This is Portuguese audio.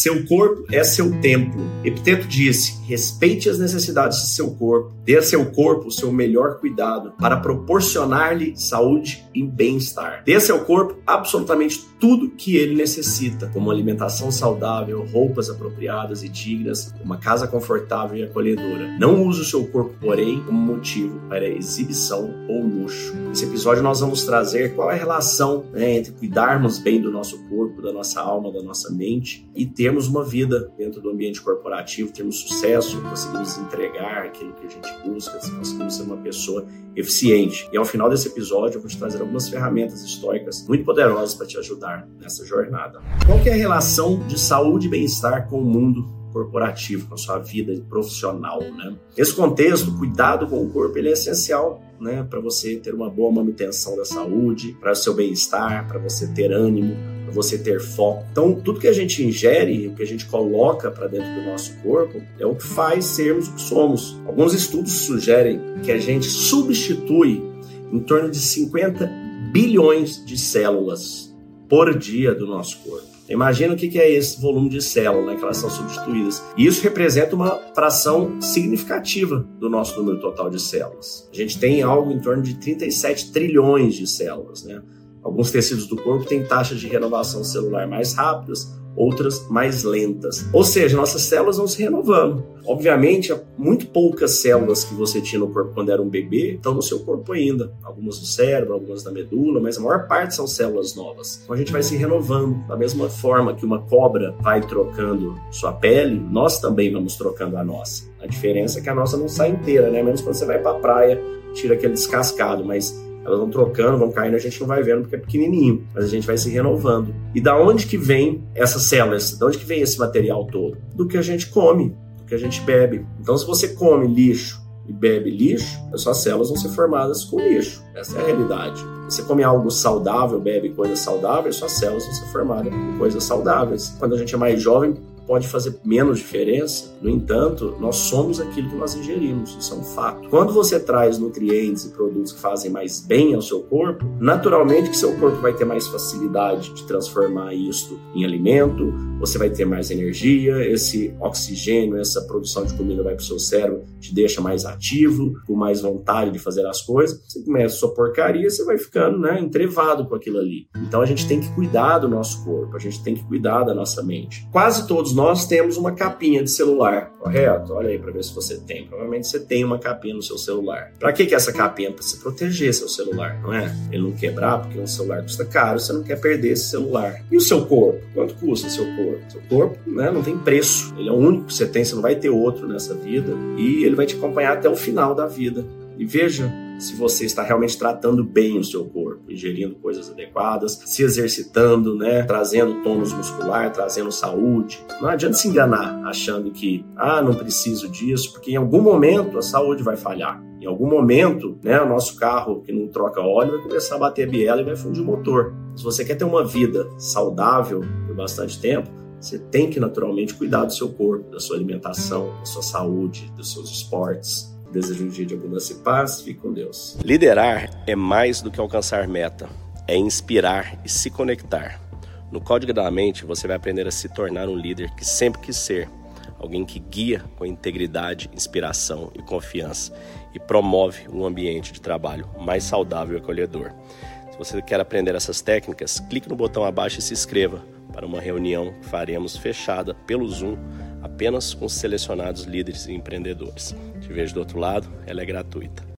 Seu corpo é seu templo. Epiteto disse: respeite as necessidades de seu corpo, dê a seu corpo o seu melhor cuidado para proporcionar-lhe saúde e bem-estar. Dê a seu corpo absolutamente tudo que ele necessita, como alimentação saudável, roupas apropriadas e dignas, uma casa confortável e acolhedora. Não use o seu corpo, porém, como motivo para exibição ou luxo. Nesse episódio nós vamos trazer qual é a relação né, entre cuidarmos bem do nosso corpo, da nossa alma, da nossa mente e termos uma vida dentro do ambiente corporativo, termos sucesso, conseguimos entregar aquilo que a gente busca, conseguimos ser uma pessoa eficiente. E ao final desse episódio eu vou te trazer algumas ferramentas históricas muito poderosas para te ajudar nessa jornada. Qual é a relação de saúde e bem-estar com o mundo corporativo, com a sua vida profissional, né? Nesse contexto, cuidado com o corpo ele é essencial, né, para você ter uma boa manutenção da saúde, para o seu bem-estar, para você ter ânimo, você ter foco. Então, tudo que a gente ingere, o que a gente coloca para dentro do nosso corpo, é o que faz sermos o que somos. Alguns estudos sugerem que a gente substitui em torno de 50 bilhões de células por dia do nosso corpo. Imagina o que é esse volume de células né, que elas são substituídas. E isso representa uma fração significativa do nosso número total de células. A gente tem algo em torno de 37 trilhões de células. Né? Alguns tecidos do corpo têm taxas de renovação celular mais rápidas, outras mais lentas. Ou seja, nossas células vão se renovando. Obviamente, muito poucas células que você tinha no corpo quando era um bebê estão no seu corpo ainda. Algumas no cérebro, algumas na medula, mas a maior parte são células novas. Então a gente vai se renovando. Da mesma forma que uma cobra vai trocando sua pele, nós também vamos trocando a nossa. A diferença é que a nossa não sai inteira, né? Menos quando você vai para a praia, tira aquele descascado, mas elas vão trocando, vão caindo, a gente não vai vendo porque é pequenininho, mas a gente vai se renovando. E da onde que vem essas células? Da onde que vem esse material todo? Do que a gente come, do que a gente bebe. Então, se você come lixo e bebe lixo, as suas células vão ser formadas com lixo. Essa é a realidade. Você come algo saudável, bebe coisas saudáveis, suas células vão ser formadas com coisas saudáveis. Quando a gente é mais jovem, pode fazer menos diferença. No entanto, nós somos aquilo que nós ingerimos, isso é um fato. Quando você traz nutrientes e produtos que fazem mais bem ao seu corpo, naturalmente que seu corpo vai ter mais facilidade de transformar isso em alimento, você vai ter mais energia, esse oxigênio, essa produção de comida vai para o seu cérebro, te deixa mais ativo, com mais vontade de fazer as coisas. Você começa a sua porcaria, você vai ficando né, entrevado com aquilo ali. Então a gente tem que cuidar do nosso corpo, a gente tem que cuidar da nossa mente. Quase todos nós temos uma capinha de celular, correto? Olha aí para ver se você tem. Provavelmente você tem uma capinha no seu celular. Para que, que é essa capinha? Para se proteger seu celular, não é? Ele não quebrar, porque um celular custa caro, você não quer perder esse celular. E o seu corpo? Quanto custa seu corpo? Seu corpo né, não tem preço. Ele é o único que você tem, você não vai ter outro nessa vida. E ele vai te acompanhar até o final da vida. E veja se você está realmente tratando bem o seu corpo, ingerindo coisas adequadas, se exercitando, né, trazendo tônus muscular, trazendo saúde. Não adianta se enganar achando que, ah, não preciso disso, porque em algum momento a saúde vai falhar. Em algum momento, né, o nosso carro que não troca óleo vai começar a bater a biela e vai fundir o motor. Se você quer ter uma vida saudável por bastante tempo, você tem que naturalmente cuidar do seu corpo, da sua alimentação, da sua saúde, dos seus esportes. Desejo um dia de abundância e paz. Fique com Deus. Liderar é mais do que alcançar meta, é inspirar e se conectar. No Código da Mente, você vai aprender a se tornar um líder que sempre quis ser. Alguém que guia com integridade, inspiração e confiança e promove um ambiente de trabalho mais saudável e acolhedor. Se você quer aprender essas técnicas, clique no botão abaixo e se inscreva para uma reunião que faremos fechada pelo Zoom apenas com selecionados líderes e empreendedores. Te vejo do outro lado, ela é gratuita.